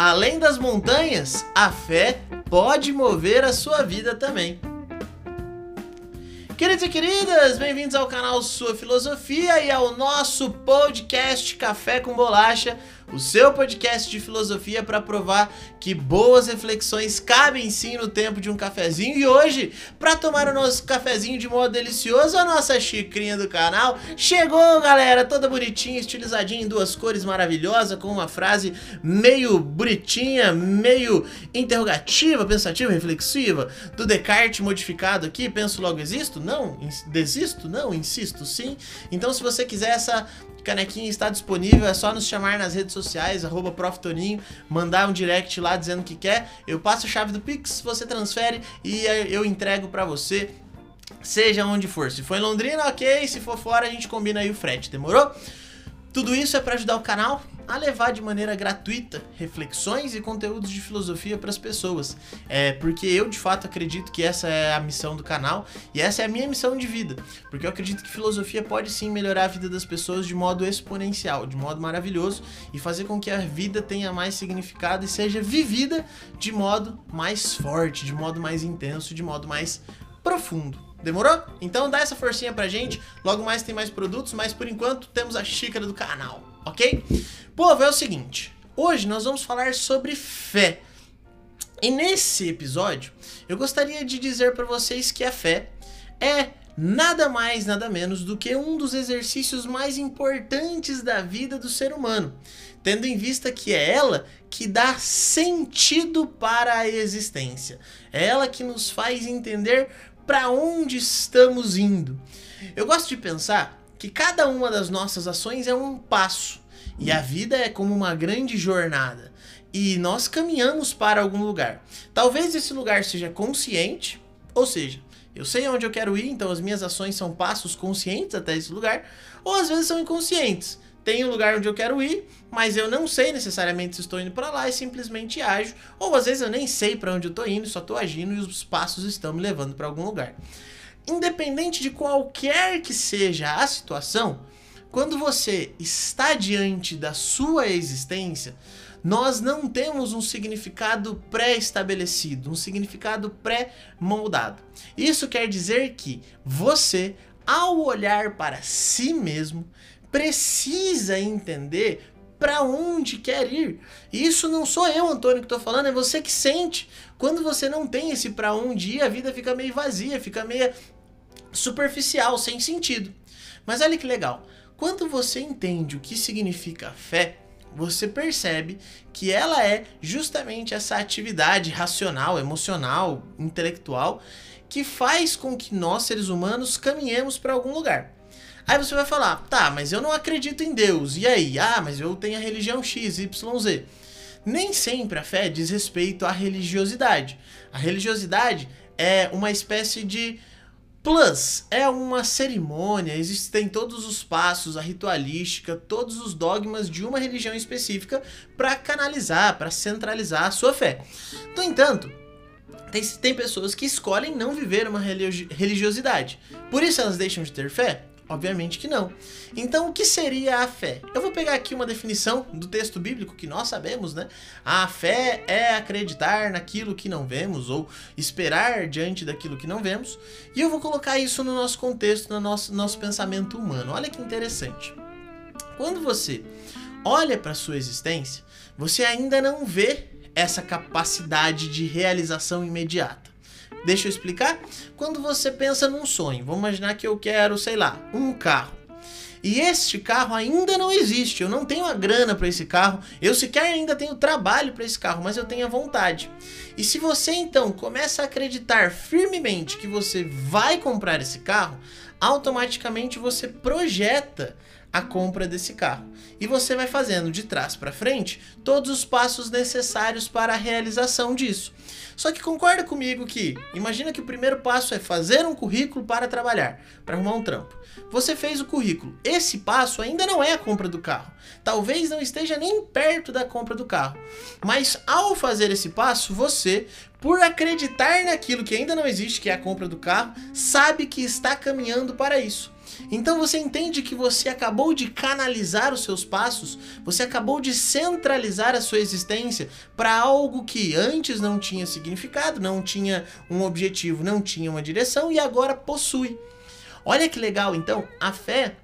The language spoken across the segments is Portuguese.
além das montanhas, a fé pode mover a sua vida também. Queridos e queridas, bem-vindos ao canal Sua Filosofia e ao nosso podcast Café com Bolacha, o seu podcast de filosofia para provar que boas reflexões cabem sim no tempo de um cafezinho. E hoje, para tomar o nosso cafezinho de modo delicioso, a nossa xicrinha do canal chegou, galera, toda bonitinha, estilizadinha em duas cores maravilhosa, com uma frase meio bonitinha, meio interrogativa, pensativa, reflexiva, do Descartes modificado aqui, penso logo existo? Não, desisto? Não, insisto, sim. Então, se você quiser essa Canequinha está disponível, é só nos chamar nas redes sociais, arroba Toninho, mandar um direct lá dizendo que quer. Eu passo a chave do Pix, você transfere e eu entrego para você, seja onde for. Se for em Londrina, ok. Se for fora, a gente combina aí o frete, demorou? Tudo isso é para ajudar o canal a levar de maneira gratuita reflexões e conteúdos de filosofia para as pessoas. É porque eu de fato acredito que essa é a missão do canal e essa é a minha missão de vida. Porque eu acredito que filosofia pode sim melhorar a vida das pessoas de modo exponencial, de modo maravilhoso e fazer com que a vida tenha mais significado e seja vivida de modo mais forte, de modo mais intenso, de modo mais profundo. Demorou? Então dá essa forcinha pra gente. Logo mais tem mais produtos, mas por enquanto temos a xícara do canal, ok? Povo, é o seguinte. Hoje nós vamos falar sobre fé. E nesse episódio, eu gostaria de dizer para vocês que a fé é nada mais, nada menos do que um dos exercícios mais importantes da vida do ser humano, tendo em vista que é ela que dá sentido para a existência. É ela que nos faz entender para onde estamos indo. Eu gosto de pensar que cada uma das nossas ações é um passo e a vida é como uma grande jornada e nós caminhamos para algum lugar. Talvez esse lugar seja consciente, ou seja, eu sei onde eu quero ir, então as minhas ações são passos conscientes até esse lugar, ou às vezes são inconscientes tem um lugar onde eu quero ir, mas eu não sei necessariamente se estou indo para lá e simplesmente ajo, ou às vezes eu nem sei para onde eu estou indo, só estou agindo e os passos estão me levando para algum lugar. Independente de qualquer que seja a situação, quando você está diante da sua existência, nós não temos um significado pré-estabelecido, um significado pré-moldado. Isso quer dizer que você, ao olhar para si mesmo, precisa entender para onde quer ir. E isso não sou eu, Antônio, que estou falando, é você que sente. Quando você não tem esse para onde ir, a vida fica meio vazia, fica meio superficial, sem sentido. Mas olha que legal. Quando você entende o que significa fé, você percebe que ela é justamente essa atividade racional, emocional, intelectual que faz com que nós seres humanos caminhemos para algum lugar. Aí você vai falar, tá, mas eu não acredito em Deus. E aí? Ah, mas eu tenho a religião X, Y, Z. Nem sempre a fé diz respeito à religiosidade. A religiosidade é uma espécie de plus, é uma cerimônia, existem todos os passos, a ritualística, todos os dogmas de uma religião específica para canalizar, para centralizar a sua fé. No entanto, tem, tem pessoas que escolhem não viver uma religiosidade. Por isso elas deixam de ter fé? Obviamente que não. Então, o que seria a fé? Eu vou pegar aqui uma definição do texto bíblico que nós sabemos, né? A fé é acreditar naquilo que não vemos ou esperar diante daquilo que não vemos. E eu vou colocar isso no nosso contexto, no nosso, nosso pensamento humano. Olha que interessante. Quando você olha para sua existência, você ainda não vê essa capacidade de realização imediata. Deixa eu explicar. Quando você pensa num sonho, vamos imaginar que eu quero, sei lá, um carro. E este carro ainda não existe. Eu não tenho a grana para esse carro. Eu sequer ainda tenho trabalho para esse carro, mas eu tenho a vontade. E se você então começa a acreditar firmemente que você vai comprar esse carro, automaticamente você projeta a compra desse carro. E você vai fazendo de trás para frente todos os passos necessários para a realização disso. Só que concorda comigo que, imagina que o primeiro passo é fazer um currículo para trabalhar, para arrumar um trampo. Você fez o currículo. Esse passo ainda não é a compra do carro. Talvez não esteja nem perto da compra do carro. Mas ao fazer esse passo, você, por acreditar naquilo que ainda não existe, que é a compra do carro, sabe que está caminhando para isso. Então você entende que você acabou de canalizar os seus passos, você acabou de centralizar a sua existência para algo que antes não tinha significado, não tinha um objetivo, não tinha uma direção e agora possui. Olha que legal, então, a fé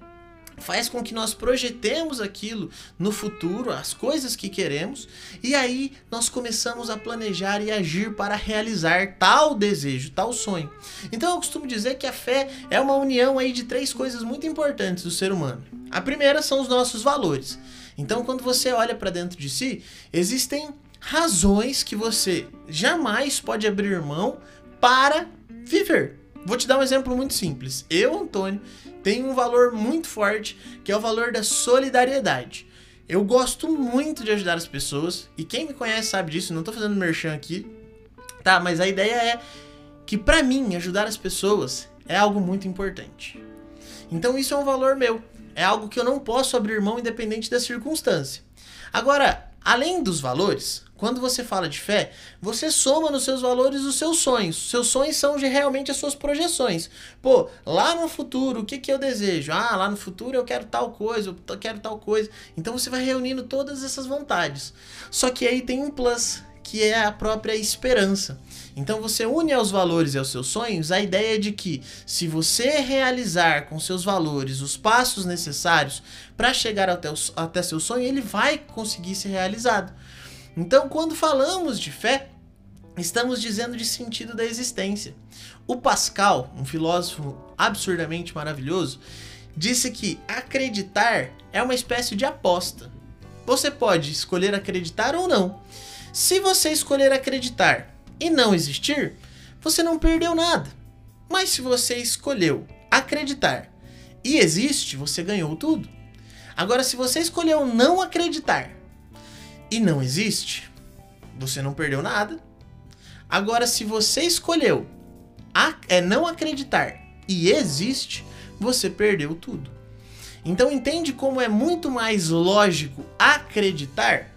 faz com que nós projetemos aquilo no futuro, as coisas que queremos, e aí nós começamos a planejar e agir para realizar tal desejo, tal sonho. Então eu costumo dizer que a fé é uma união aí de três coisas muito importantes do ser humano. A primeira são os nossos valores. Então quando você olha para dentro de si, existem razões que você jamais pode abrir mão para viver. Vou te dar um exemplo muito simples. Eu, Antônio, tem um valor muito forte, que é o valor da solidariedade. Eu gosto muito de ajudar as pessoas, e quem me conhece sabe disso, não tô fazendo merchan aqui, tá? Mas a ideia é que para mim ajudar as pessoas é algo muito importante. Então isso é um valor meu, é algo que eu não posso abrir mão independente da circunstância. Agora, além dos valores, quando você fala de fé, você soma nos seus valores os seus sonhos. Seus sonhos são realmente as suas projeções. Pô, lá no futuro, o que, que eu desejo? Ah, lá no futuro eu quero tal coisa, eu quero tal coisa. Então você vai reunindo todas essas vontades. Só que aí tem um plus, que é a própria esperança. Então você une aos valores e aos seus sonhos a ideia de que se você realizar com seus valores os passos necessários para chegar até, o, até seu sonho, ele vai conseguir ser realizado. Então, quando falamos de fé, estamos dizendo de sentido da existência. O Pascal, um filósofo absurdamente maravilhoso, disse que acreditar é uma espécie de aposta. Você pode escolher acreditar ou não. Se você escolher acreditar e não existir, você não perdeu nada. Mas se você escolheu acreditar e existe, você ganhou tudo. Agora, se você escolheu não acreditar e não existe, você não perdeu nada. Agora, se você escolheu é não acreditar e existe, você perdeu tudo. Então entende como é muito mais lógico acreditar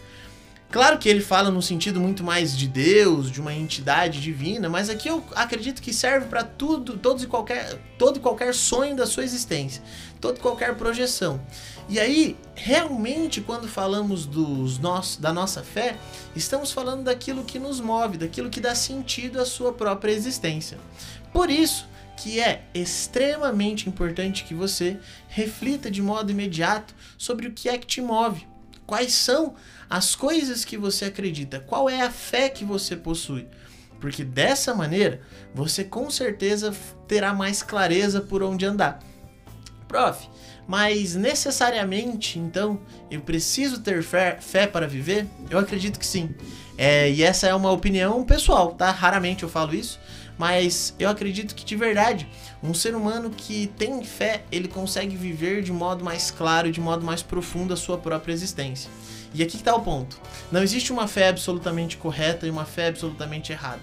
Claro que ele fala no sentido muito mais de Deus, de uma entidade divina, mas aqui eu acredito que serve para tudo, todos e qualquer, todo e qualquer sonho da sua existência, toda e qualquer projeção. E aí, realmente, quando falamos dos nossos, da nossa fé, estamos falando daquilo que nos move, daquilo que dá sentido à sua própria existência. Por isso que é extremamente importante que você reflita de modo imediato sobre o que é que te move, quais são as coisas que você acredita, qual é a fé que você possui. Porque dessa maneira você com certeza terá mais clareza por onde andar. Prof, mas necessariamente então eu preciso ter fé, fé para viver? Eu acredito que sim. É, e essa é uma opinião pessoal, tá? Raramente eu falo isso, mas eu acredito que de verdade, um ser humano que tem fé, ele consegue viver de modo mais claro, de modo mais profundo a sua própria existência. E aqui está o ponto. Não existe uma fé absolutamente correta e uma fé absolutamente errada.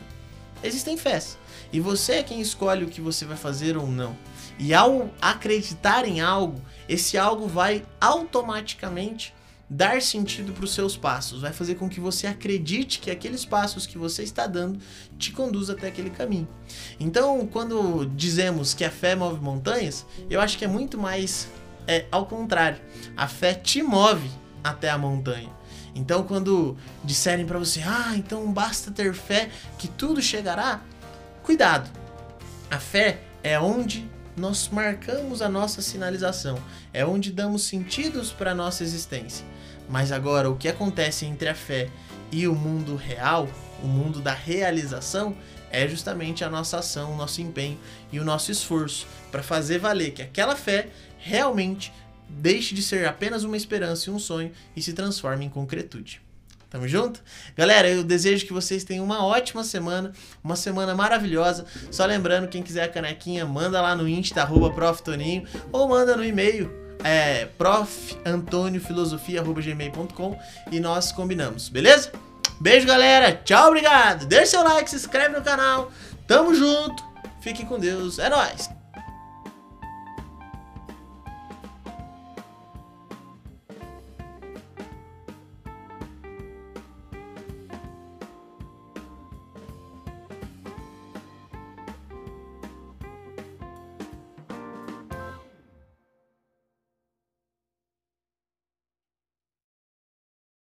Existem fés. E você é quem escolhe o que você vai fazer ou não. E ao acreditar em algo, esse algo vai automaticamente dar sentido para os seus passos, vai fazer com que você acredite que aqueles passos que você está dando te conduz até aquele caminho. Então, quando dizemos que a fé move montanhas, eu acho que é muito mais é, ao contrário. A fé te move até a montanha. Então, quando disserem para você, ah, então basta ter fé que tudo chegará, cuidado. A fé é onde nós marcamos a nossa sinalização, é onde damos sentidos para nossa existência. Mas agora, o que acontece entre a fé e o mundo real, o mundo da realização, é justamente a nossa ação, o nosso empenho e o nosso esforço para fazer valer que aquela fé realmente deixe de ser apenas uma esperança e um sonho e se transforme em concretude. Tamo junto? Galera, eu desejo que vocês tenham uma ótima semana, uma semana maravilhosa. Só lembrando, quem quiser a canequinha, manda lá no Insta, arroba proftoninho, ou manda no e-mail, é, profantoniofilosofia.gmail.com e nós combinamos, beleza? Beijo, galera. Tchau, obrigado. Deixe seu like, se inscreve no canal. Tamo junto. Fiquem com Deus. É nóis.